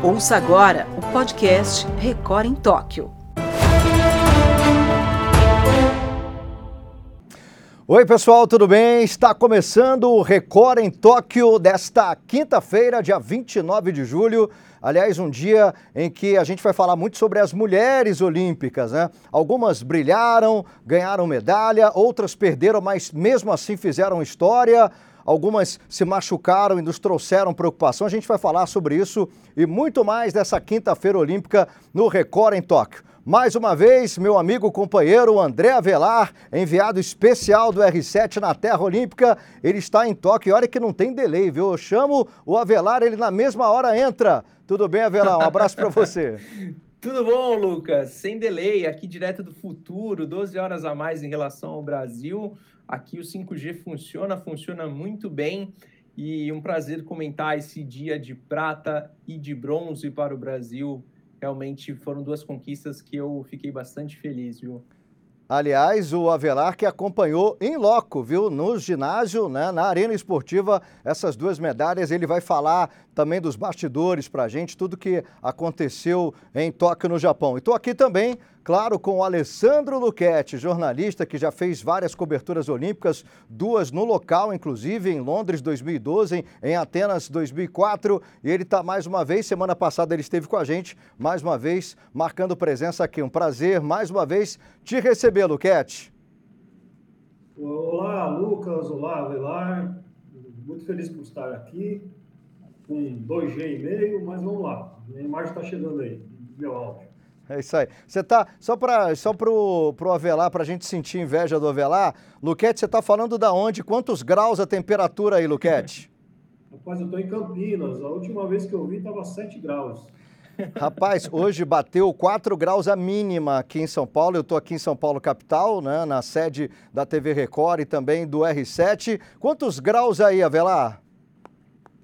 Ouça agora o podcast Record em Tóquio. Oi, pessoal, tudo bem? Está começando o Record em Tóquio desta quinta-feira, dia 29 de julho. Aliás, um dia em que a gente vai falar muito sobre as mulheres olímpicas, né? Algumas brilharam, ganharam medalha, outras perderam, mas mesmo assim fizeram história algumas se machucaram e nos trouxeram preocupação. A gente vai falar sobre isso e muito mais dessa quinta-feira olímpica no Record em Tóquio. Mais uma vez, meu amigo companheiro André Avelar, enviado especial do R7 na Terra Olímpica, ele está em Tóquio. Olha que não tem delay, viu? Eu chamo o Avelar, ele na mesma hora entra. Tudo bem, Avelar? Um abraço para você. Tudo bom, Lucas? Sem delay, aqui direto do futuro, 12 horas a mais em relação ao Brasil. Aqui o 5G funciona, funciona muito bem e um prazer comentar esse dia de prata e de bronze para o Brasil. Realmente foram duas conquistas que eu fiquei bastante feliz, viu? Aliás, o Avelar que acompanhou em loco, viu, no ginásio, né, na arena esportiva, essas duas medalhas. Ele vai falar também dos bastidores para a gente, tudo que aconteceu em Tóquio, no Japão. E estou aqui também claro, com o Alessandro Luchetti, jornalista que já fez várias coberturas olímpicas, duas no local, inclusive em Londres 2012, em Atenas 2004. E ele está mais uma vez, semana passada ele esteve com a gente, mais uma vez, marcando presença aqui. Um prazer, mais uma vez, te receber, Luchetti. Olá, Lucas. Olá, Avelar. Muito feliz por estar aqui com 2G e meio, mas vamos lá. A imagem está chegando aí, meu áudio. É isso aí. Você tá, só para só pro, pro Avelar, para a gente sentir inveja do Avelar, Luquete, você está falando da onde? Quantos graus a temperatura aí, Luquete? Rapaz, eu estou em Campinas. A última vez que eu vi estava 7 graus. Rapaz, hoje bateu 4 graus a mínima aqui em São Paulo. Eu estou aqui em São Paulo, capital, né, na sede da TV Record e também do R7. Quantos graus aí, Avelar?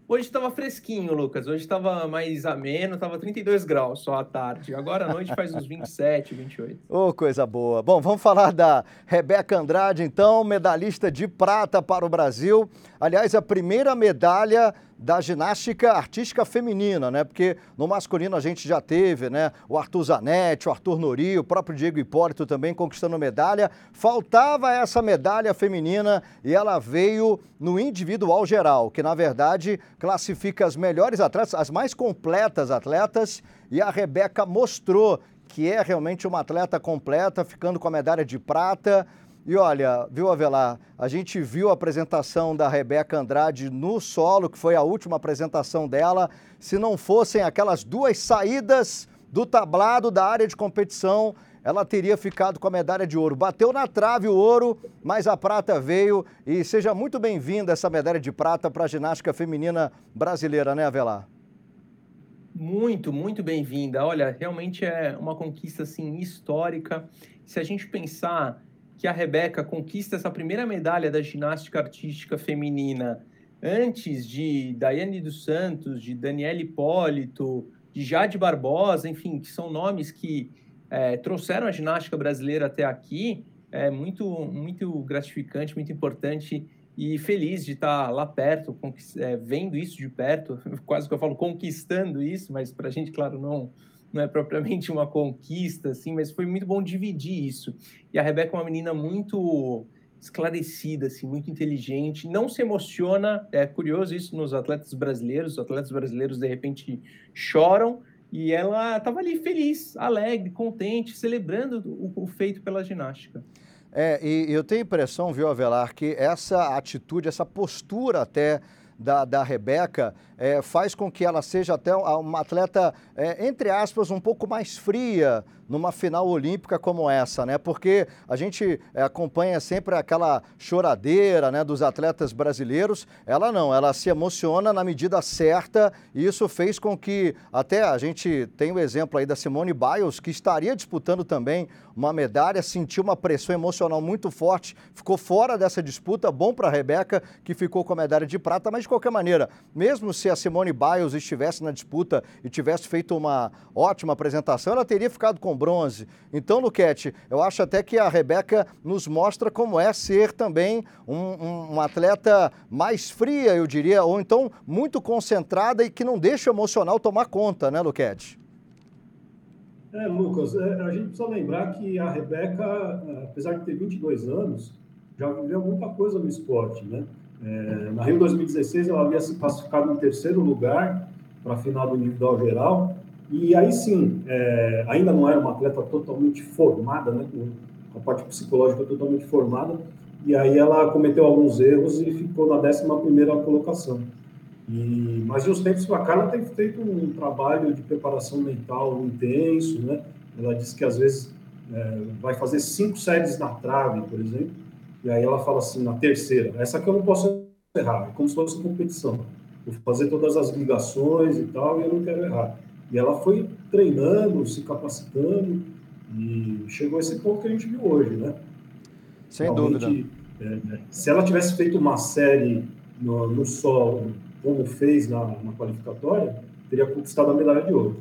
Hoje estava fresquinho, Lucas. Hoje estava mais ameno, estava 32 graus só à tarde. Agora à noite faz uns 27, 28. Ô, oh, coisa boa. Bom, vamos falar da Rebeca Andrade, então, medalhista de prata para o Brasil. Aliás, a primeira medalha da ginástica artística feminina, né? Porque no masculino a gente já teve, né? O Arthur Zanetti, o Arthur Nori, o próprio Diego Hipólito também conquistando medalha. Faltava essa medalha feminina e ela veio no individual geral, que na verdade classifica as melhores atletas, as mais completas atletas, e a Rebeca mostrou que é realmente uma atleta completa, ficando com a medalha de prata. E olha, viu, Avelar, a gente viu a apresentação da Rebeca Andrade no solo, que foi a última apresentação dela. Se não fossem aquelas duas saídas do tablado da área de competição, ela teria ficado com a medalha de ouro. Bateu na trave o ouro, mas a prata veio. E seja muito bem-vinda essa medalha de prata para a ginástica feminina brasileira, né, Avelar? Muito, muito bem-vinda. Olha, realmente é uma conquista assim histórica. Se a gente pensar que a Rebeca conquista essa primeira medalha da ginástica artística feminina antes de Daiane dos Santos, de Daniela Hipólito, de Jade Barbosa, enfim, que são nomes que é, trouxeram a ginástica brasileira até aqui, é muito, muito gratificante, muito importante e feliz de estar lá perto, é, vendo isso de perto, quase que eu falo conquistando isso, mas para a gente, claro, não, não é propriamente uma conquista, assim, mas foi muito bom dividir isso. E a Rebeca é uma menina muito esclarecida, assim, muito inteligente, não se emociona. É curioso isso nos atletas brasileiros. Os atletas brasileiros de repente choram e ela estava ali feliz, alegre, contente, celebrando o, o feito pela ginástica. É, e eu tenho a impressão, viu, Avelar, que essa atitude, essa postura até da, da Rebeca é, faz com que ela seja até uma atleta, é, entre aspas, um pouco mais fria numa final olímpica como essa, né? Porque a gente é, acompanha sempre aquela choradeira, né, dos atletas brasileiros. Ela não, ela se emociona na medida certa e isso fez com que até a gente tem o exemplo aí da Simone Biles que estaria disputando também uma medalha, sentiu uma pressão emocional muito forte, ficou fora dessa disputa. Bom para a Rebeca que ficou com a medalha de prata, mas de qualquer maneira, mesmo se se a Simone Biles estivesse na disputa e tivesse feito uma ótima apresentação, ela teria ficado com bronze. Então, Luquete, eu acho até que a Rebeca nos mostra como é ser também um, um, um atleta mais fria, eu diria, ou então muito concentrada e que não deixa o emocional tomar conta, né, Luquete? É, Lucas, é, a gente precisa lembrar que a Rebeca, apesar de ter 22 anos, já viveu muita coisa no esporte, né? É, na Rio 2016, ela havia se classificado em terceiro lugar para a final do individual geral, e aí sim, é, ainda não era uma atleta totalmente formada, né, com a parte psicológica totalmente formada, e aí ela cometeu alguns erros e ficou na 11 colocação. E, mas uns tempos para cá ela tem feito um trabalho de preparação mental intenso, né? Ela disse que às vezes é, vai fazer cinco séries na trave, por exemplo, e aí ela fala assim, na terceira, essa que eu não posso errar, é como se fosse competição. Vou fazer todas as ligações e tal, e eu não quero errar. E ela foi treinando, se capacitando, e chegou a esse ponto que a gente viu hoje, né? Sem Realmente, dúvida. É, se ela tivesse feito uma série no, no solo, como fez na, na qualificatória, teria conquistado a medalha de ouro.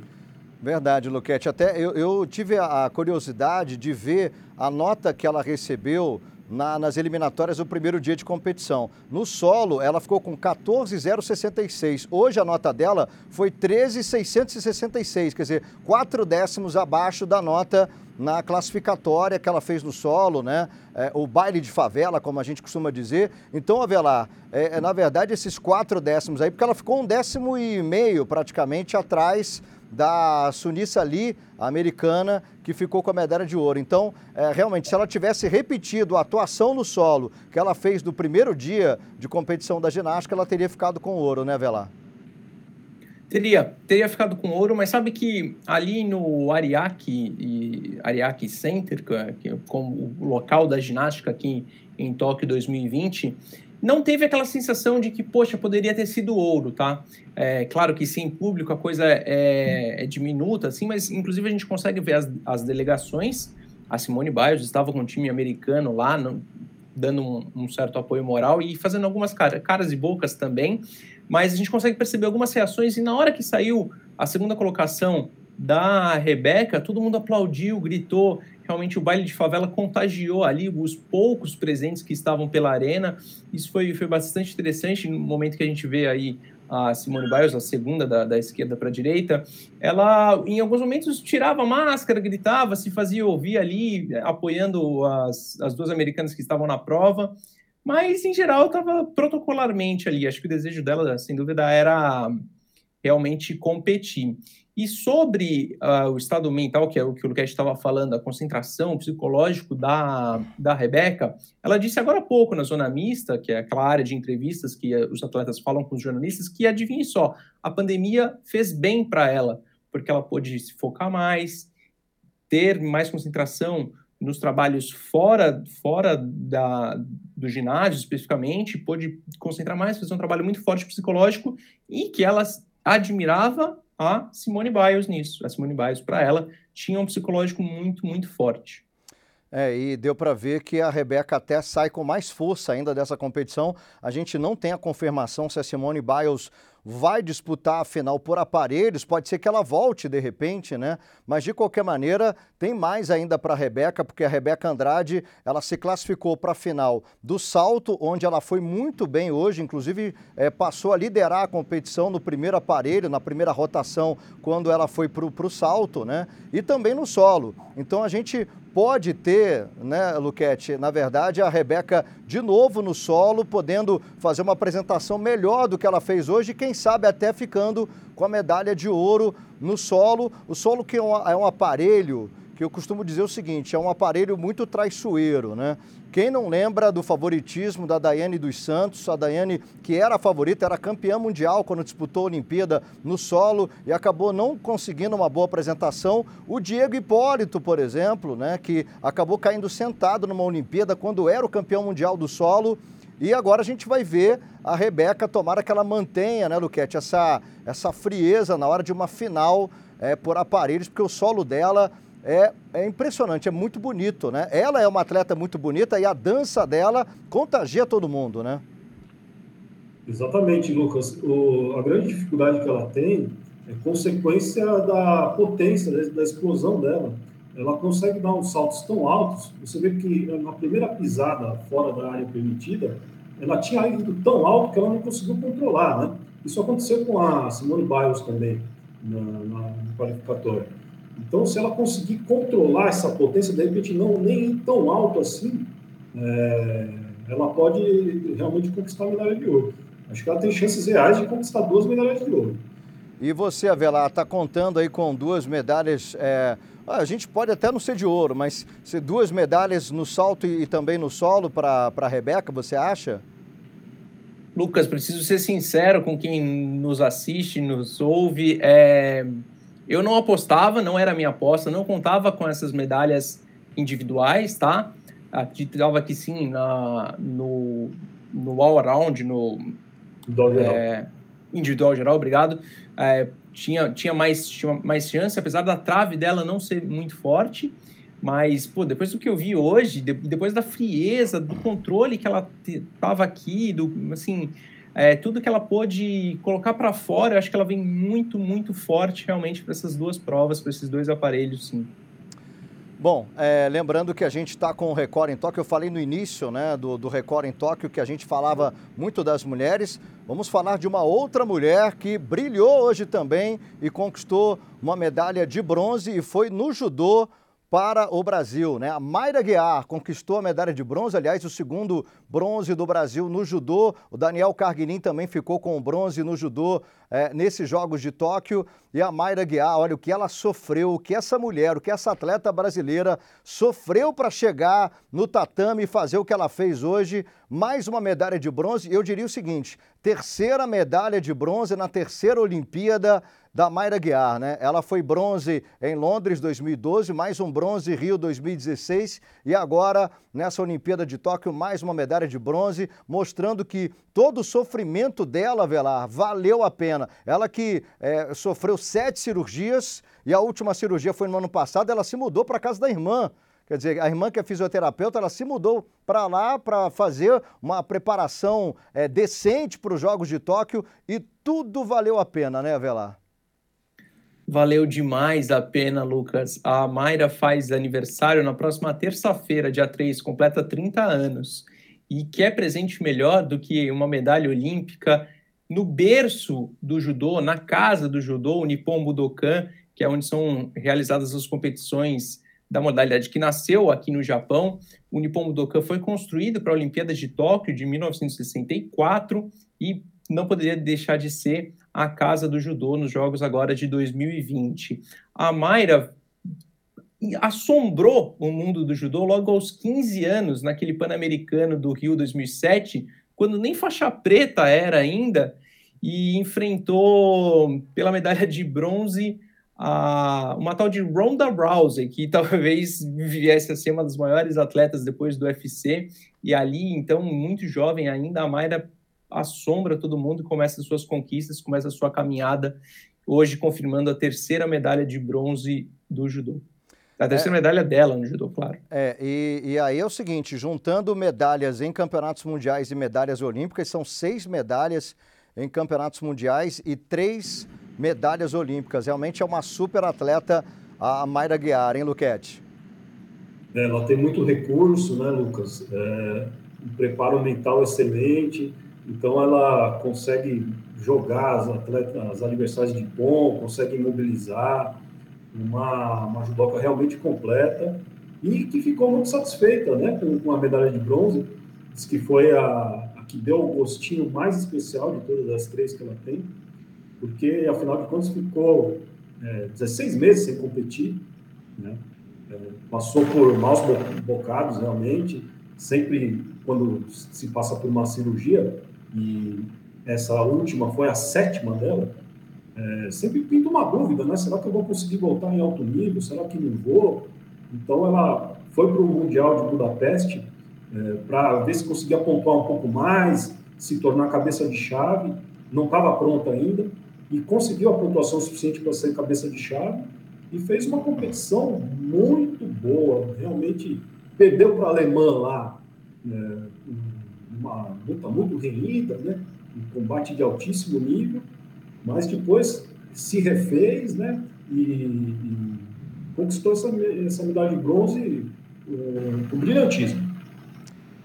Verdade, Luquete. Até eu, eu tive a curiosidade de ver a nota que ela recebeu na, nas eliminatórias do primeiro dia de competição. No solo, ela ficou com 14,066. Hoje a nota dela foi 13,666, quer dizer, quatro décimos abaixo da nota na classificatória que ela fez no solo, né? É, o baile de favela, como a gente costuma dizer. Então, Avelar, é, é, na verdade, esses quatro décimos aí, porque ela ficou um décimo e meio praticamente atrás da Sunissa Ali, americana, que ficou com a medalha de ouro. Então, é, realmente, se ela tivesse repetido a atuação no solo que ela fez no primeiro dia de competição da ginástica, ela teria ficado com ouro, né, Velar? Teria, teria ficado com ouro, mas sabe que ali no Ariake, e Ariake Center, que é como o local da ginástica aqui em Tóquio 2020, não teve aquela sensação de que, poxa, poderia ter sido ouro, tá? É, claro que sim, em público a coisa é, é diminuta, assim, mas inclusive a gente consegue ver as, as delegações. A Simone Biles estava com um time americano lá, dando um, um, certo apoio moral e fazendo algumas cara, caras e bocas também mas a gente consegue perceber algumas reações e na hora que saiu a segunda colocação da Rebeca, todo mundo aplaudiu, gritou. Realmente o baile de favela contagiou ali os poucos presentes que estavam pela arena. Isso foi, foi bastante interessante no momento que a gente vê aí a Simone Biles, a segunda da, da esquerda para a direita, ela em alguns momentos tirava a máscara, gritava, se fazia ouvir ali, apoiando as, as duas americanas que estavam na prova. Mas, em geral, estava protocolarmente ali. Acho que o desejo dela, sem dúvida, era realmente competir. E sobre uh, o estado mental, que é o que o Luquete estava falando, a concentração, psicológico da, da Rebeca, ela disse agora há pouco na Zona Mista, que é aquela área de entrevistas que os atletas falam com os jornalistas, que adivinhe só, a pandemia fez bem para ela, porque ela pôde se focar mais, ter mais concentração nos trabalhos fora, fora da, do ginásio, especificamente, pôde concentrar mais, fazer um trabalho muito forte psicológico e que ela admirava a Simone Biles nisso. A Simone Biles, para ela, tinha um psicológico muito, muito forte. É, e deu para ver que a Rebeca até sai com mais força ainda dessa competição. A gente não tem a confirmação se a Simone Biles vai disputar a final por aparelhos, pode ser que ela volte de repente, né? Mas de qualquer maneira, tem mais ainda para a Rebeca, porque a Rebeca Andrade, ela se classificou para a final do salto, onde ela foi muito bem hoje, inclusive é, passou a liderar a competição no primeiro aparelho, na primeira rotação, quando ela foi para o salto, né? E também no solo. Então a gente pode ter, né, Luquete, na verdade, a Rebeca de novo no solo, podendo fazer uma apresentação melhor do que ela fez hoje, quem sabe até ficando com a medalha de ouro no solo. O solo que é um, é um aparelho que eu costumo dizer o seguinte, é um aparelho muito traiçoeiro, né? Quem não lembra do favoritismo da Daiane dos Santos, a Daiane que era a favorita, era campeã mundial quando disputou a Olimpíada no solo e acabou não conseguindo uma boa apresentação. O Diego Hipólito, por exemplo, né, que acabou caindo sentado numa Olimpíada quando era o campeão mundial do solo. E agora a gente vai ver a Rebeca, tomara que ela mantenha, né, Luquete, essa, essa frieza na hora de uma final é, por aparelhos, porque o solo dela é, é impressionante, é muito bonito, né? Ela é uma atleta muito bonita e a dança dela contagia todo mundo, né? Exatamente, Lucas. O, a grande dificuldade que ela tem é consequência da potência, da explosão dela. Ela consegue dar uns saltos tão altos, você vê que na primeira pisada fora da área permitida, ela tinha ido tão alto que ela não conseguiu controlar, né? Isso aconteceu com a Simone Biles também, na, na, no qualificatório. Então, se ela conseguir controlar essa potência, de repente não nem ir tão alto assim, é, ela pode realmente conquistar a medalha de ouro. Acho que ela tem chances reais de conquistar duas medalhas de ouro. E você, Avelar, está contando aí com duas medalhas. É, a gente pode até não ser de ouro, mas ser duas medalhas no salto e também no solo para a Rebeca, você acha? Lucas, preciso ser sincero com quem nos assiste, nos ouve. É... Eu não apostava, não era minha aposta, não contava com essas medalhas individuais, tá? Acreditava que sim na, no, no all-around, no é, individual geral, obrigado. É, tinha, tinha, mais, tinha mais chance, apesar da trave dela não ser muito forte. Mas, pô, depois do que eu vi hoje, de, depois da frieza, do controle que ela tava aqui, do, assim, é, tudo que ela pôde colocar para fora, eu acho que ela vem muito, muito forte realmente para essas duas provas, para esses dois aparelhos, sim. Bom, é, lembrando que a gente está com o Record em Tóquio, eu falei no início né, do, do Record em Tóquio que a gente falava muito das mulheres. Vamos falar de uma outra mulher que brilhou hoje também e conquistou uma medalha de bronze e foi no judô para o Brasil. Né? A Mayra Guiar conquistou a medalha de bronze, aliás, o segundo bronze do Brasil no judô. O Daniel Carguinin também ficou com o bronze no judô é, nesses Jogos de Tóquio. E a Mayra Guiar, olha o que ela sofreu, o que essa mulher, o que essa atleta brasileira sofreu para chegar no tatame e fazer o que ela fez hoje. Mais uma medalha de bronze. Eu diria o seguinte: terceira medalha de bronze na terceira Olimpíada da Mayra Guiar, né? Ela foi bronze em Londres 2012, mais um bronze Rio 2016 e agora nessa Olimpíada de Tóquio mais uma medalha de bronze, mostrando que todo o sofrimento dela, Velar, valeu a pena. Ela que é, sofreu sete cirurgias e a última cirurgia foi no ano passado, ela se mudou para casa da irmã. Quer dizer, a irmã que é fisioterapeuta, ela se mudou para lá para fazer uma preparação é, decente para os Jogos de Tóquio e tudo valeu a pena, né, Velar? Valeu demais a pena, Lucas. A Mayra faz aniversário na próxima terça-feira, dia 3, completa 30 anos. E que é presente melhor do que uma medalha olímpica no berço do judô, na casa do judô, o Nippon Budokan, que é onde são realizadas as competições da modalidade que nasceu aqui no Japão. O Nippon Budokan foi construído para a Olimpíada de Tóquio de 1964 e não poderia deixar de ser a casa do judô nos Jogos agora de 2020. A Mayra assombrou o mundo do judô logo aos 15 anos, naquele Pan-Americano do Rio 2007, quando nem faixa preta era ainda, e enfrentou pela medalha de bronze a, uma tal de Ronda Rousey, que talvez viesse a ser uma das maiores atletas depois do UFC, e ali, então, muito jovem ainda, a Mayra assombra todo mundo, começa as suas conquistas, começa a sua caminhada, hoje confirmando a terceira medalha de bronze do judô. A terceira é, medalha dela no judô, claro. É, e, e, aí é o seguinte, juntando medalhas em campeonatos mundiais e medalhas olímpicas, são seis medalhas em campeonatos mundiais e três medalhas olímpicas. Realmente é uma super atleta a Mayra Guiar, hein, Luquete? É, ela tem muito recurso, né, Lucas? É, um preparo mental excelente, então ela consegue jogar as atletas, as adversárias de bom, consegue mobilizar, uma, uma judoca realmente completa e que ficou muito satisfeita né, com, a medalha de bronze, diz que foi a, a, que deu o gostinho mais especial de todas as três que ela tem, porque afinal de contas ficou é, 16 meses sem competir, né, é, passou por maus bocados realmente, sempre quando se passa por uma cirurgia, e essa última foi a sétima dela, é, sempre pinta uma dúvida, né? Será que eu vou conseguir voltar em alto nível? Será que não vou? Então ela foi para o Mundial de Budapeste é, para ver se conseguia pontuar um pouco mais, se tornar cabeça de chave. Não estava pronta ainda e conseguiu a pontuação suficiente para ser cabeça de chave e fez uma competição muito boa. Realmente perdeu para a alemã lá, é, uma luta muito renhida, né? um combate de altíssimo nível, mas depois se refez, né? E, e conquistou essa, essa medalha de bronze uh, com brilhantismo.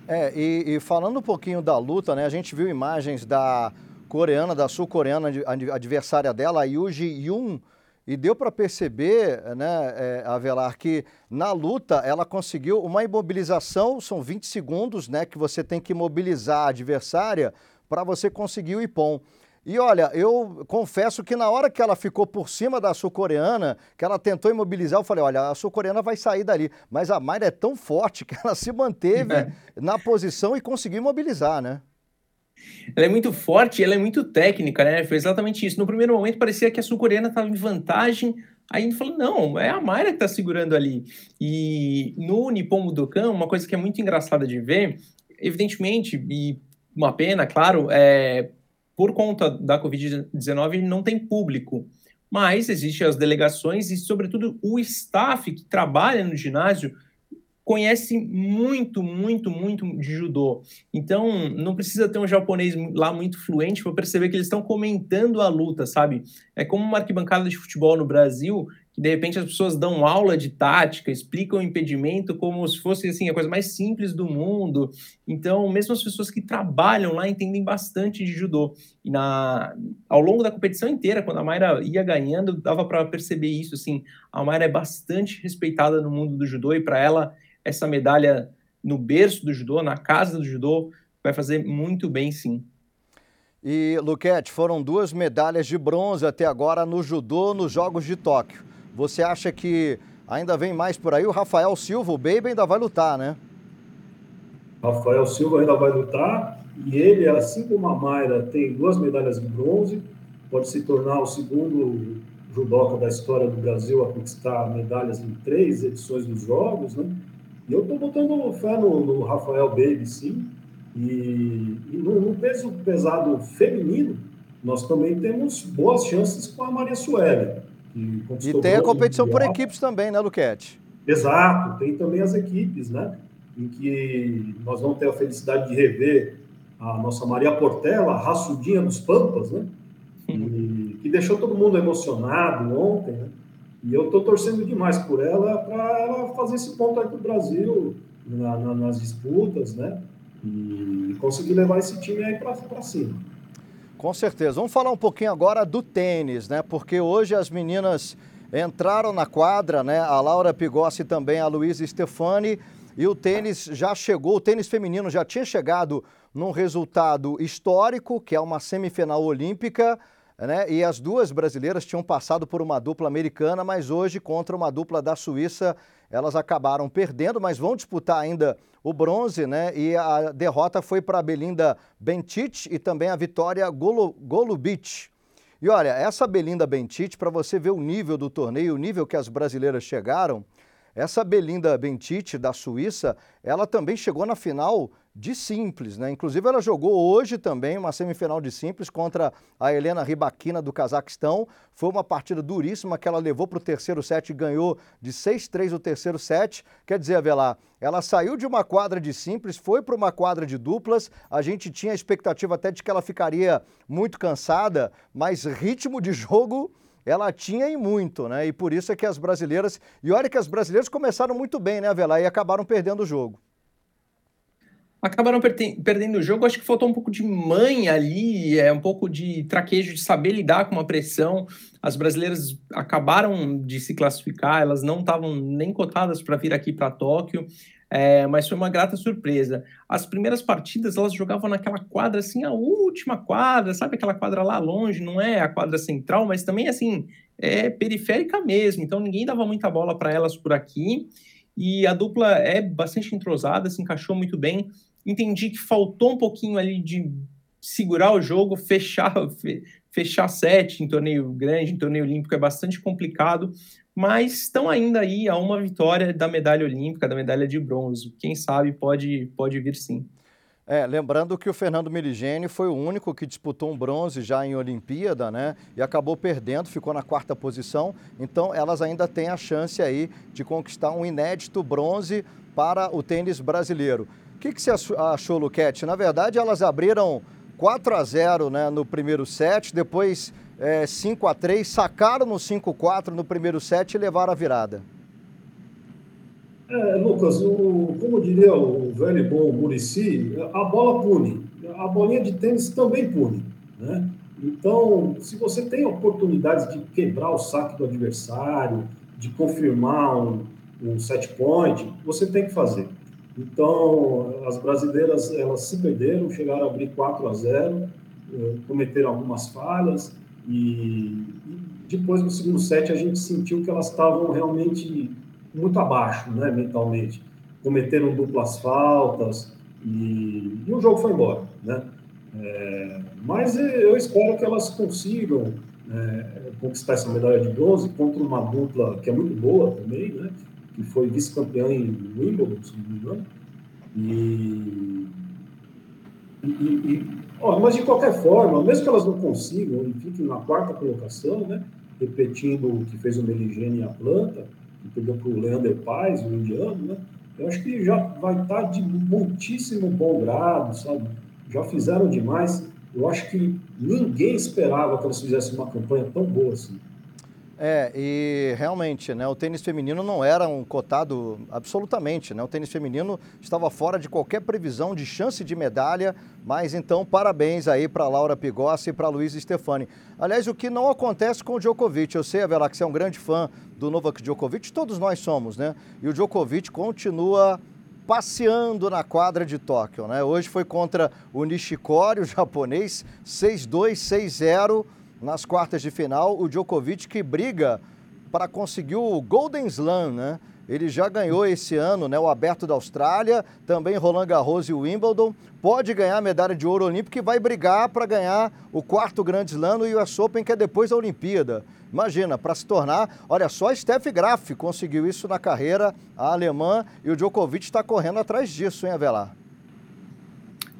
É, e, e, falando um pouquinho da luta, né? A gente viu imagens da coreana, da sul-coreana, adversária dela, a Yuji Yun, e deu para perceber, né, é, Avelar, que na luta ela conseguiu uma imobilização, são 20 segundos, né, que você tem que imobilizar a adversária para você conseguir o ipom. E olha, eu confesso que na hora que ela ficou por cima da sul-coreana, que ela tentou imobilizar, eu falei, olha, a sul-coreana vai sair dali. Mas a Mayra é tão forte que ela se manteve é. na posição e conseguiu imobilizar, né? Ela é muito forte, ela é muito técnica, né? Foi exatamente isso. No primeiro momento parecia que a sul-coreana estava em vantagem, Aí a falou, não, é a Mayra que está segurando ali. E no Nippon Budokan, uma coisa que é muito engraçada de ver, evidentemente, e uma pena, claro, é, por conta da Covid-19 não tem público, mas existem as delegações e, sobretudo, o staff que trabalha no ginásio conhece muito, muito, muito de judô. Então, não precisa ter um japonês lá muito fluente para perceber que eles estão comentando a luta, sabe? É como uma arquibancada de futebol no Brasil, que de repente as pessoas dão aula de tática, explicam o impedimento como se fosse assim a coisa mais simples do mundo. Então, mesmo as pessoas que trabalham lá entendem bastante de judô. E na ao longo da competição inteira, quando a Mayra ia ganhando, dava para perceber isso assim. A Mayra é bastante respeitada no mundo do judô e para ela essa medalha no berço do judô, na casa do judô, vai fazer muito bem sim. E, Luquete, foram duas medalhas de bronze até agora no judô nos Jogos de Tóquio. Você acha que ainda vem mais por aí? O Rafael Silva, o Baby, ainda vai lutar, né? Rafael Silva ainda vai lutar e ele, assim como a Mayra, tem duas medalhas de bronze, pode se tornar o segundo judoca da história do Brasil a conquistar medalhas em três edições dos Jogos, né? E eu estou botando fé no, no, Rafael Baby, sim. E, e no, no, peso pesado feminino, nós também temos boas chances com a Maria Sueli. E tem a competição mundial. por equipes também, né, Luquete? Exato, tem também as equipes, né? Em que nós vamos ter a felicidade de rever a nossa Maria Portela, a raçudinha dos Pampas, né? E, que deixou todo mundo emocionado ontem, né? E eu estou torcendo demais por ela para ela fazer esse ponto aí para o Brasil na, na, nas disputas, né? E conseguir levar esse time aí para cima. Com certeza. Vamos falar um pouquinho agora do tênis, né? Porque hoje as meninas entraram na quadra, né? A Laura Pigossi e também a Luísa Stefani. E o tênis já chegou, o tênis feminino já tinha chegado num resultado histórico, que é uma semifinal olímpica né? E as duas brasileiras tinham passado por uma dupla americana, mas hoje, contra uma dupla da Suíça, elas acabaram perdendo, mas vão disputar ainda o bronze, né? E a derrota foi para a Belinda Bentic e também a Vitória Golo, Golubic. E olha, essa Belinda Bentic, para você ver o nível do torneio, o nível que as brasileiras chegaram, essa Belinda Bentic, da Suíça, ela também chegou na final de simples, né? Inclusive ela jogou hoje também uma semifinal de simples contra a Helena Ribaquina do Cazaquistão. Foi uma partida duríssima que ela levou para o terceiro set e ganhou de 6-3 o terceiro set. Quer dizer, Avelar, ela saiu de uma quadra de simples, foi para uma quadra de duplas. A gente tinha a expectativa até de que ela ficaria muito cansada, mas ritmo de jogo ela tinha e muito, né? E por isso é que as brasileiras. E olha que as brasileiras começaram muito bem, né, Avelar? E acabaram perdendo o jogo acabaram perdendo o jogo. Acho que faltou um pouco de mãe ali, é um pouco de traquejo de saber lidar com uma pressão. As brasileiras acabaram de se classificar, elas não estavam nem cotadas para vir aqui para Tóquio. É, mas foi uma grata surpresa. As primeiras partidas elas jogavam naquela quadra assim, a última quadra, sabe aquela quadra lá longe, não é a quadra central, mas também assim é periférica mesmo. Então ninguém dava muita bola para elas por aqui. E a dupla é bastante entrosada, se encaixou muito bem entendi que faltou um pouquinho ali de segurar o jogo, fechar, fechar sete em torneio grande, em torneio olímpico é bastante complicado, mas estão ainda aí a uma vitória da medalha olímpica, da medalha de bronze. Quem sabe pode, pode vir sim. É, lembrando que o Fernando Miligeni foi o único que disputou um bronze já em Olimpíada, né? E acabou perdendo, ficou na quarta posição. Então, elas ainda têm a chance aí de conquistar um inédito bronze para o tênis brasileiro. O que, que você achou, Luquete? Na verdade, elas abriram 4 a 0 né, no primeiro set, depois é, 5 a 3 sacaram no 5 a 4 no primeiro set e levaram a virada. É, Lucas, o, como diria o velho e bom Murici, a bola pune. A bolinha de tênis também pune. Né? Então, se você tem oportunidades de quebrar o saque do adversário, de confirmar um, um set point, você tem que fazer. Então, as brasileiras, elas se perderam, chegaram a abrir 4 a 0, eh, cometeram algumas falhas e, depois no segundo set a gente sentiu que elas estavam realmente muito abaixo, né, mentalmente. Cometeram duplas faltas e, e o jogo foi embora, né? É, mas eu espero que elas consigam é, conquistar essa medalha de bronze contra uma dupla que é muito boa também, né? Que foi vice-campeã em Wimbledon, se não me engano. E, e, e ó, mas de qualquer forma, mesmo que elas não consigam e fiquem na quarta colocação, né? Repetindo o que fez o Meligene e a planta, que perdeu para o Leander Paz, o indiano, né? Eu acho que já vai estar de muitíssimo bom grado, sabe? Já fizeram demais. Eu acho que ninguém esperava que elas fizessem uma campanha tão boa assim. É, e realmente, né, o tênis feminino não era um cotado absolutamente, né? O tênis feminino estava fora de qualquer previsão de chance de medalha, mas então parabéns aí para Laura Pigossi e para Luiz Stefani. Aliás, o que não acontece com o Djokovic, eu sei, Avela, que você é um grande fã do Novak Djokovic, todos nós somos, né? E o Djokovic continua passeando na quadra de Tóquio, né? Hoje foi contra o Nishikori, o japonês, 6-2, 6-0 nas quartas de final, o Djokovic que briga para conseguir o Golden Slam, né? Ele já ganhou esse ano né, o Aberto da Austrália, também Roland Garros e o Wimbledon. Pode ganhar a medalha de ouro olímpica e vai brigar para ganhar o quarto Grande Slam no US Open, que é depois da Olimpíada. Imagina, para se tornar. Olha só, Steph Graf conseguiu isso na carreira, a alemã, e o Djokovic está correndo atrás disso, hein, Avelar?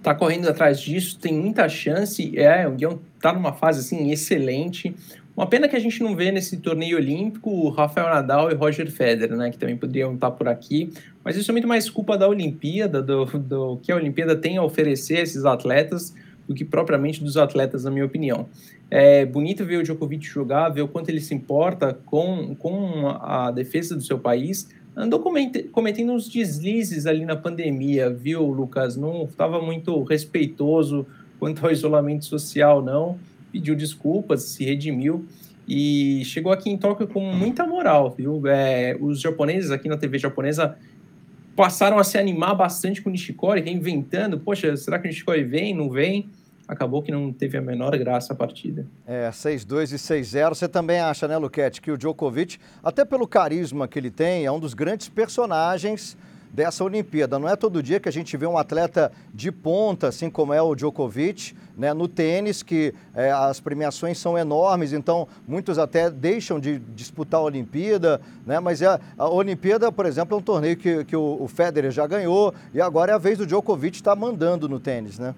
Está correndo atrás disso, tem muita chance. É, o Guião está numa fase assim excelente. Uma pena que a gente não vê nesse torneio olímpico o Rafael Nadal e Roger Federer, né, que também poderiam estar por aqui. Mas isso é muito mais culpa da Olimpíada, do, do que a Olimpíada tem a oferecer a esses atletas, do que propriamente dos atletas, na minha opinião. É bonito ver o Djokovic jogar, ver o quanto ele se importa com, com a defesa do seu país. Andou cometendo uns deslizes ali na pandemia, viu, Lucas? Não estava muito respeitoso quanto ao isolamento social, não. Pediu desculpas, se redimiu e chegou aqui em Tóquio com muita moral, viu? É, os japoneses aqui na TV japonesa passaram a se animar bastante com o Nishikori, que é inventando, poxa, será que o Nishikori vem, não vem? Acabou que não teve a menor graça a partida. É, 6-2 e 6-0. Você também acha, né, Luquete, que o Djokovic, até pelo carisma que ele tem, é um dos grandes personagens dessa Olimpíada. Não é todo dia que a gente vê um atleta de ponta, assim como é o Djokovic, né, no tênis, que é, as premiações são enormes, então muitos até deixam de disputar a Olimpíada, né, mas a, a Olimpíada, por exemplo, é um torneio que, que o, o Federer já ganhou e agora é a vez do Djokovic estar tá mandando no tênis, né?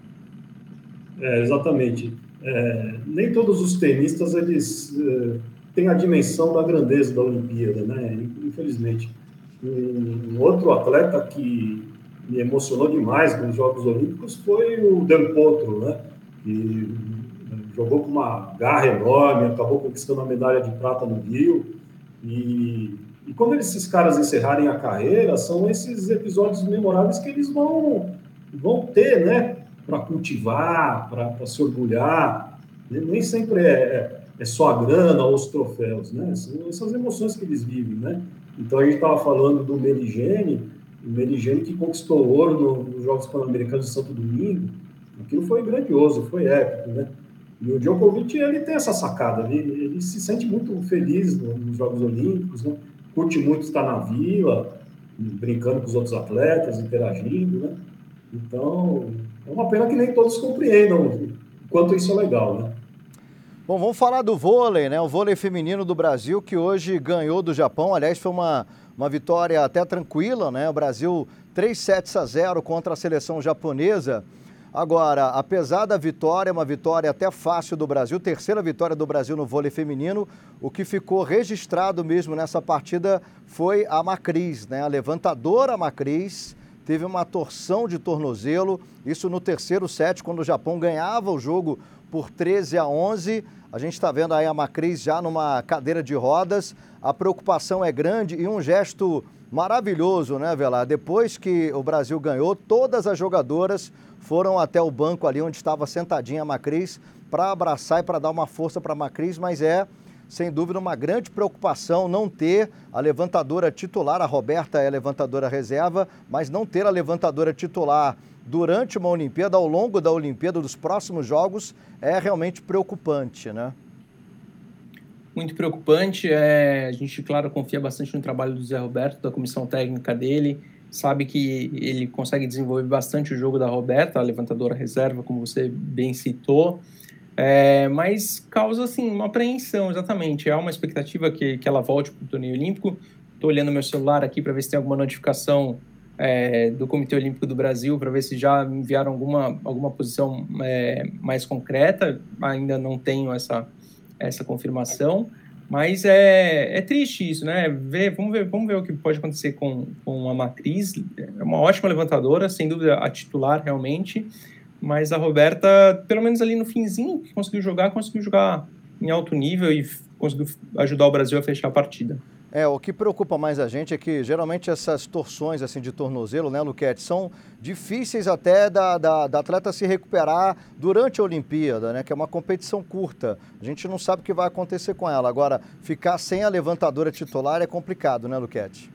É, exatamente. É, nem todos os tenistas eles é, têm a dimensão da grandeza da Olimpíada, né? Infelizmente. Um outro atleta que me emocionou demais nos Jogos Olímpicos foi o Dan Potro, né? Que jogou com uma garra enorme, acabou conquistando a medalha de prata no Rio. E, e quando esses caras encerrarem a carreira, são esses episódios memoráveis que eles vão, vão ter, né? Para cultivar, para se orgulhar. Nem sempre é, é, é só a grana ou os troféus, né? São essas emoções que eles vivem, né? Então a gente estava falando do Meligene, o Meligene que conquistou ouro no, nos Jogos Pan-Americanos de Santo Domingo. Aquilo foi grandioso, foi épico, né? E o Djokovic, ele tem essa sacada, ele, ele se sente muito feliz nos Jogos Olímpicos, né? curte muito estar na vila, brincando com os outros atletas, interagindo, né? Então, é uma pena que nem todos compreendam quanto isso é legal, né? Bom, vamos falar do vôlei, né? O vôlei feminino do Brasil, que hoje ganhou do Japão. Aliás, foi uma, uma vitória até tranquila, né? O Brasil 3 sets a 0 contra a seleção japonesa. Agora, apesar da vitória, uma vitória até fácil do Brasil, terceira vitória do Brasil no vôlei feminino, o que ficou registrado mesmo nessa partida foi a Macris, né? A levantadora Macris teve uma torção de tornozelo, isso no terceiro set, quando o Japão ganhava o jogo por 13 a 11. A gente está vendo aí a Macris já numa cadeira de rodas. A preocupação é grande e um gesto maravilhoso, né, Velar? Depois que o Brasil ganhou, todas as jogadoras foram até o banco ali onde estava sentadinha a Macris para abraçar e para dar uma força para a Macris, mas é sem dúvida uma grande preocupação não ter a levantadora titular, a Roberta é a levantadora reserva, mas não ter a levantadora titular durante uma Olimpíada, ao longo da Olimpíada, dos próximos jogos, é realmente preocupante, né? Muito preocupante. É, a gente, claro, confia bastante no trabalho do Zé Roberto, da comissão técnica dele. Sabe que ele consegue desenvolver bastante o jogo da Roberta, a levantadora reserva, como você bem citou. É, mas causa, assim, uma apreensão, exatamente. Há uma expectativa que, que ela volte para o torneio olímpico. Estou olhando meu celular aqui para ver se tem alguma notificação é, do Comitê Olímpico do Brasil para ver se já enviaram alguma, alguma posição é, mais concreta. Ainda não tenho essa, essa confirmação, mas é, é triste isso, né? Ver, vamos, ver, vamos ver o que pode acontecer com, com a Matriz. É uma ótima levantadora, sem dúvida a titular realmente, mas a Roberta, pelo menos ali no finzinho que conseguiu jogar, conseguiu jogar em alto nível e conseguiu ajudar o Brasil a fechar a partida. É, o que preocupa mais a gente é que geralmente essas torções assim de tornozelo, né, Luquete, são difíceis até da, da, da, atleta se recuperar durante a Olimpíada, né, que é uma competição curta. A gente não sabe o que vai acontecer com ela. Agora, ficar sem a levantadora titular é complicado, né, Luquete?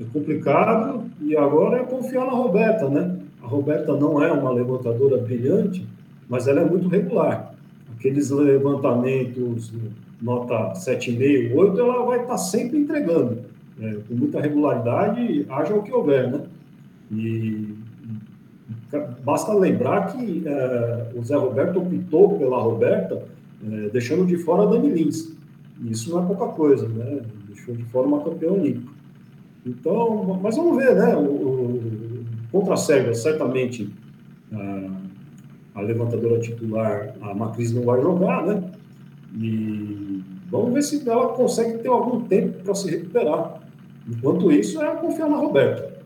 É complicado e agora é confiar na Roberta, né? A Roberta não é uma levantadora brilhante, mas ela é muito regular. Aqueles levantamentos nota 7,5, 8, ela vai estar sempre entregando, né? com muita regularidade, haja o que houver, né? E, basta lembrar que é, o Zé Roberto optou pela Roberta, é, deixando de fora a Dani Lins. Isso não é pouca coisa, né? Deixou de fora uma campeã olímpica. Então, mas vamos ver, né? O, o, contra a Sérvia, certamente a, a levantadora titular, a Macris não vai jogar, né? E vamos ver se ela consegue ter algum tempo para se recuperar. Enquanto isso, é confiar na Roberta.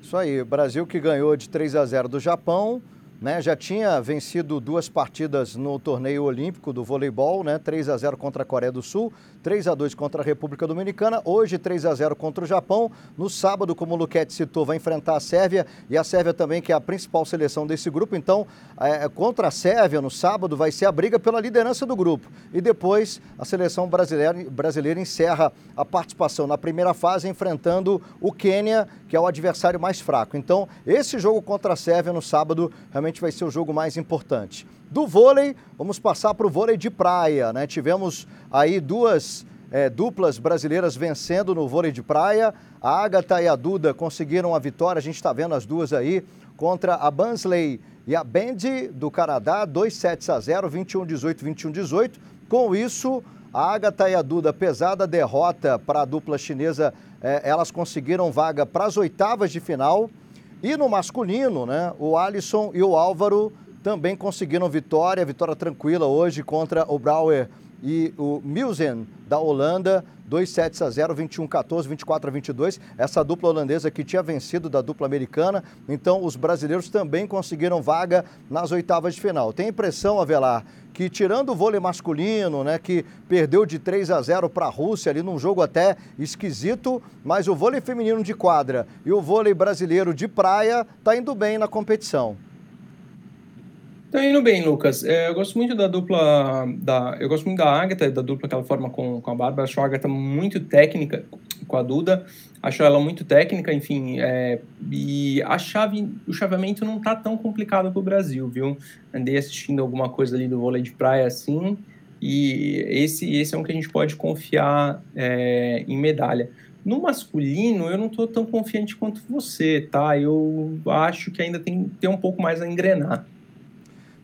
Isso aí, o Brasil que ganhou de 3 a 0 do Japão, né, já tinha vencido duas partidas no torneio olímpico do voleibol, né, 3 a 0 contra a Coreia do Sul, 3 a 2 contra a República Dominicana, hoje 3 a 0 contra o Japão. No sábado, como o Luquete citou, vai enfrentar a Sérvia e a Sérvia também, que é a principal seleção desse grupo. Então, é, contra a Sérvia, no sábado, vai ser a briga pela liderança do grupo. E depois, a seleção brasileira, brasileira encerra a participação na primeira fase, enfrentando o Quênia, que é o adversário mais fraco. Então, esse jogo contra a Sérvia no sábado realmente vai ser o jogo mais importante. Do vôlei, vamos passar para o vôlei de praia, né? Tivemos aí duas é, duplas brasileiras vencendo no vôlei de praia. A Agatha e a Duda conseguiram a vitória, a gente está vendo as duas aí, contra a Bansley e a Bendy do Canadá, 2 sets a 0, 21-18, 21-18. Com isso, a Agatha e a Duda, apesar da derrota para a dupla chinesa, é, elas conseguiram vaga para as oitavas de final. E no masculino, né, o Alisson e o Álvaro também conseguiram vitória, vitória tranquila hoje contra o Brouwer e o Milzen da Holanda, 2 sets a 0, 21 14, 24 a 22. Essa dupla holandesa que tinha vencido da dupla americana, então os brasileiros também conseguiram vaga nas oitavas de final. Tem impressão, Avelar, que tirando o vôlei masculino, né, que perdeu de 3 a 0 para a Rússia ali num jogo até esquisito, mas o vôlei feminino de quadra e o vôlei brasileiro de praia tá indo bem na competição. Tá indo bem, Lucas. É, eu gosto muito da dupla da. Eu gosto muito da Agatha, da dupla que ela forma com, com a Bárbara. Acho a Agatha muito técnica com a Duda. Acho ela muito técnica, enfim. É, e a chave, o chaveamento não tá tão complicado pro Brasil, viu? Andei assistindo alguma coisa ali do vôlei de praia assim. E esse, esse é um que a gente pode confiar é, em medalha. No masculino, eu não estou tão confiante quanto você, tá? Eu acho que ainda tem, tem um pouco mais a engrenar.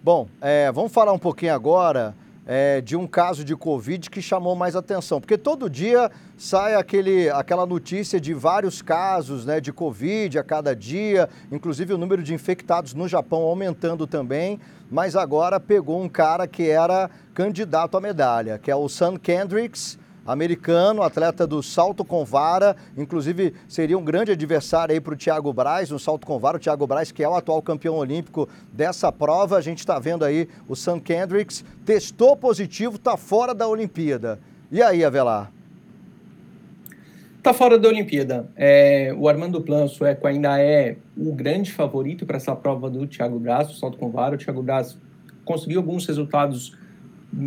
Bom, é, vamos falar um pouquinho agora é, de um caso de Covid que chamou mais atenção, porque todo dia sai aquele, aquela notícia de vários casos né, de Covid a cada dia, inclusive o número de infectados no Japão aumentando também, mas agora pegou um cara que era candidato à medalha, que é o Sam Kendricks, americano, atleta do salto com vara, inclusive seria um grande adversário aí para o Thiago Braz, no salto com vara, o Thiago Braz que é o atual campeão olímpico dessa prova, a gente está vendo aí o Sam Kendricks, testou positivo, está fora da Olimpíada. E aí, Avelar? Está fora da Olimpíada. É, o Armando Plan, sueco, ainda é o grande favorito para essa prova do Thiago Braz, o salto com vara. O Thiago Braz conseguiu alguns resultados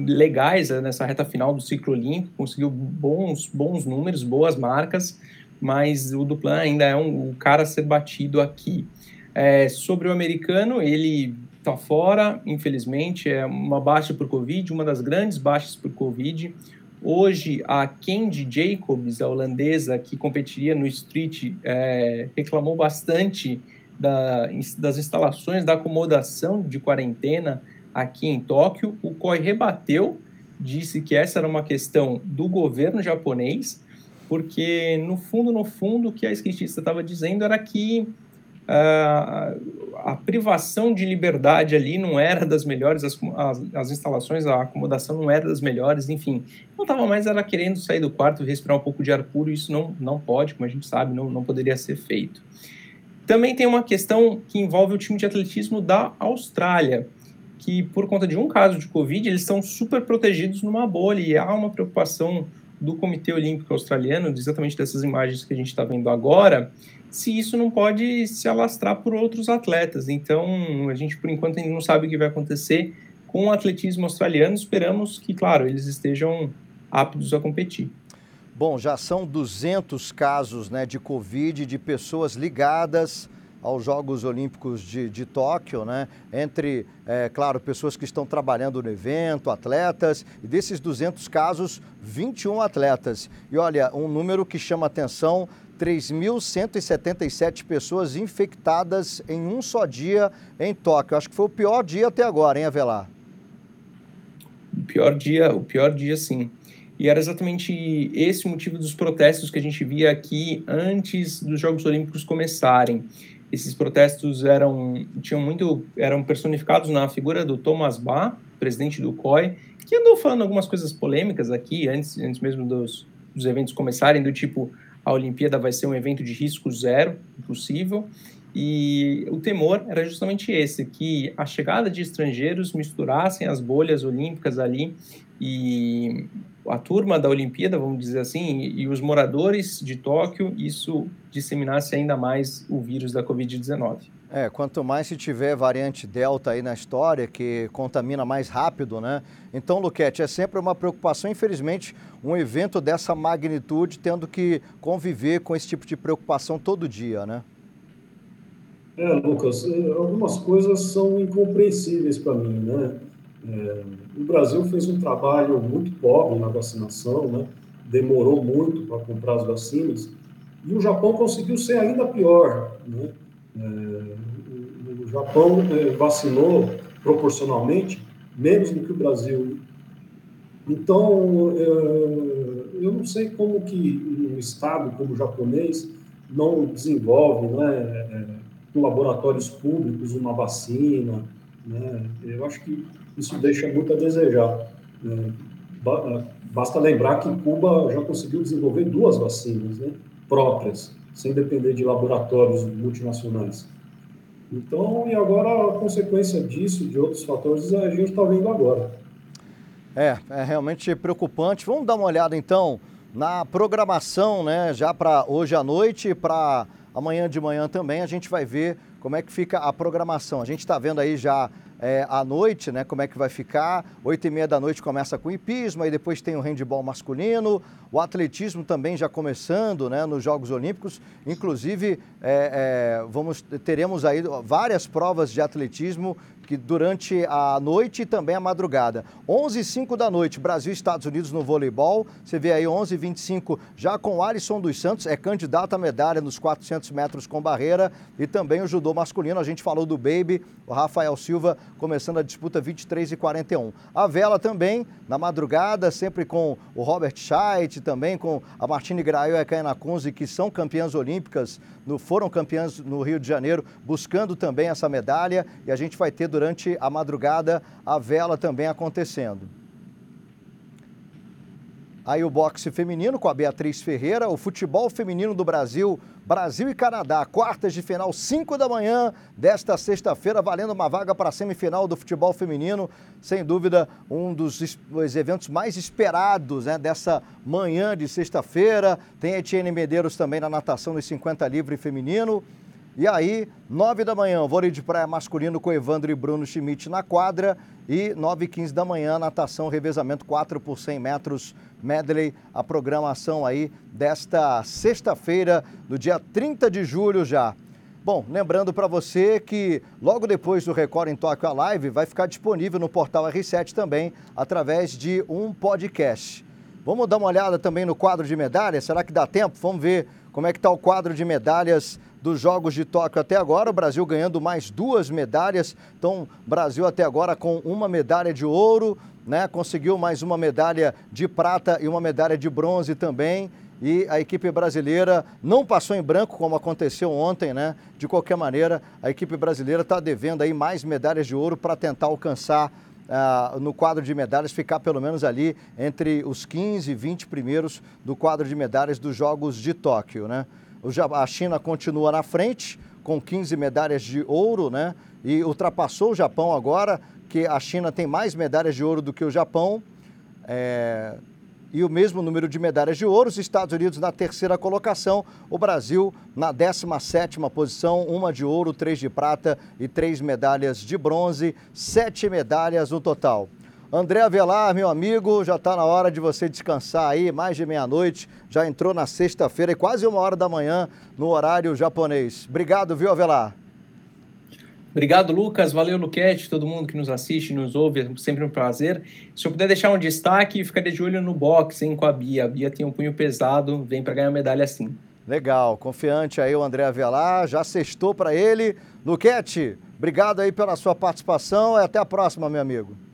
legais né, nessa reta final do ciclo olímpico, conseguiu bons, bons números, boas marcas, mas o Duplan ainda é um, cara a ser batido aqui. É, sobre o americano, ele está fora, infelizmente, é uma baixa por Covid, uma das grandes baixas por Covid. Hoje, a Candy Jacobs, a holandesa que competiria no street, é, reclamou bastante da, das instalações, da acomodação de quarentena aqui em Tóquio. O COI rebateu, disse que essa era uma questão do governo japonês, porque no fundo, no fundo, o que a skatista estava dizendo era que uh, a privação de liberdade ali não era das melhores, as, as, as, instalações, a acomodação não era das melhores, enfim. Não estava mais ela querendo sair do quarto, respirar um pouco de ar puro, isso não, não pode, como a gente sabe, não, não poderia ser feito. Também tem uma questão que envolve o time de atletismo da Austrália que, por conta de um caso de Covid, eles estão super protegidos numa bolha e há uma preocupação do Comitê Olímpico Australiano, exatamente dessas imagens que a gente está vendo agora, se isso não pode se alastrar por outros atletas. Então, a gente, por enquanto, ainda não sabe o que vai acontecer com o atletismo australiano. Esperamos que, claro, eles estejam aptos a competir. Bom, já são 200 casos né, de Covid de pessoas ligadas aos Jogos Olímpicos de, de Tóquio, né? entre, é, claro, pessoas que estão trabalhando no evento, atletas, e desses 200 casos, 21 atletas. E olha, um número que chama atenção, 3.177 pessoas infectadas em um só dia em Tóquio. Acho que foi o pior dia até agora, hein, Avelar? O pior dia, o pior dia, sim. E era exatamente esse o motivo dos protestos que a gente via aqui antes dos Jogos Olímpicos começarem esses protestos eram tinham muito eram personificados na figura do Thomas Bach, presidente do COI, que andou falando algumas coisas polêmicas aqui antes, antes mesmo dos, dos eventos começarem, do tipo a Olimpíada vai ser um evento de risco zero, impossível. E o temor era justamente esse, que a chegada de estrangeiros misturassem as bolhas olímpicas ali e a turma da Olimpíada, vamos dizer assim, e os moradores de Tóquio, isso disseminasse ainda mais o vírus da Covid-19. É, quanto mais se tiver variante Delta aí na história, que contamina mais rápido, né? Então, Luquete, é sempre uma preocupação, infelizmente, um evento dessa magnitude tendo que conviver com esse tipo de preocupação todo dia, né? É, Lucas, é, algumas coisas são incompreensíveis para mim, né? É, o Brasil fez um trabalho muito pobre na vacinação, né? demorou muito para comprar as vacinas, e o Japão conseguiu ser ainda pior. Né? É, o Japão é, vacinou proporcionalmente menos do que o Brasil. Então, é, eu não sei como que um Estado como o japonês não desenvolve né, é, com laboratórios públicos uma vacina. Né? Eu acho que isso deixa muito a desejar. Né? Basta lembrar que Cuba já conseguiu desenvolver duas vacinas né, próprias, sem depender de laboratórios multinacionais. Então, e agora a consequência disso, de outros fatores, a gente está vendo agora. É, é realmente preocupante. Vamos dar uma olhada então na programação, né? Já para hoje à noite e para amanhã de manhã também, a gente vai ver como é que fica a programação. A gente está vendo aí já é, à noite, né? Como é que vai ficar? Oito e meia da noite começa com hipismo, aí depois tem o handball masculino, o atletismo também já começando, né? Nos Jogos Olímpicos, inclusive é, é, vamos teremos aí várias provas de atletismo que durante a noite e também a madrugada. 11 e 5 da noite, Brasil e Estados Unidos no voleibol. Você vê aí 11 e 25 já com Alisson dos Santos, é candidato à medalha nos 400 metros com barreira e também o judô masculino. A gente falou do Baby, o Rafael Silva começando a disputa 23 e 41. A vela também, na madrugada, sempre com o Robert Scheidt, também com a Martine Grael e a Kaina Kunze, que são campeãs olímpicas, no, foram campeãs no Rio de Janeiro, buscando também essa medalha. E a gente vai ter durante a madrugada a vela também acontecendo. Aí o boxe feminino com a Beatriz Ferreira, o futebol feminino do Brasil, Brasil e Canadá, quartas de final, 5 da manhã desta sexta-feira, valendo uma vaga para a semifinal do futebol feminino. Sem dúvida, um dos eventos mais esperados né, dessa manhã de sexta-feira. Tem Etienne Medeiros também na natação nos 50 livre feminino. E aí, 9 da manhã, vôlei de praia masculino com Evandro e Bruno Schmidt na quadra. E 9 e 15 da manhã, natação, revezamento 4 por 100 metros medley, a programação aí desta sexta-feira, do dia 30 de julho já. Bom, lembrando para você que logo depois do Record em Tóquio a live vai ficar disponível no portal R7 também, através de um podcast. Vamos dar uma olhada também no quadro de medalhas? Será que dá tempo? Vamos ver como é que está o quadro de medalhas dos Jogos de Tóquio até agora. O Brasil ganhando mais duas medalhas. Então, Brasil até agora com uma medalha de ouro, né? Conseguiu mais uma medalha de prata e uma medalha de bronze também. E a equipe brasileira não passou em branco, como aconteceu ontem, né? De qualquer maneira, a equipe brasileira está devendo aí mais medalhas de ouro para tentar alcançar Uh, no quadro de medalhas, ficar pelo menos ali entre os 15 e 20 primeiros do quadro de medalhas dos Jogos de Tóquio, né? A China continua na frente com 15 medalhas de ouro, né? E ultrapassou o Japão agora, que a China tem mais medalhas de ouro do que o Japão. É... E o mesmo número de medalhas de ouro, os Estados Unidos na terceira colocação, o Brasil na 17 posição, uma de ouro, três de prata e três medalhas de bronze, sete medalhas no total. André Avelar, meu amigo, já está na hora de você descansar aí, mais de meia-noite, já entrou na sexta-feira e quase uma hora da manhã no horário japonês. Obrigado, viu, Avelar? Obrigado, Lucas. Valeu, Luquete, todo mundo que nos assiste, nos ouve, é sempre um prazer. Se eu puder deixar um destaque, ficaria de olho no boxe, hein, com a Bia. A Bia tem um punho pesado, vem para ganhar medalha assim. Legal, confiante aí o André Avelar, já sextou para ele. Luquete, obrigado aí pela sua participação e até a próxima, meu amigo.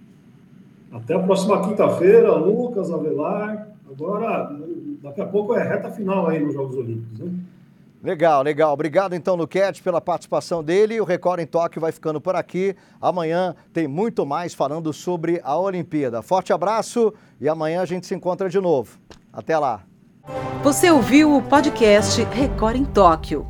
Até a próxima quinta-feira, Lucas, Avelar. Agora, daqui a pouco é reta final aí nos Jogos Olímpicos, né? Legal, legal. Obrigado então, Luquete, pela participação dele. O Record em Tóquio vai ficando por aqui. Amanhã tem muito mais falando sobre a Olimpíada. Forte abraço e amanhã a gente se encontra de novo. Até lá. Você ouviu o podcast Record em Tóquio.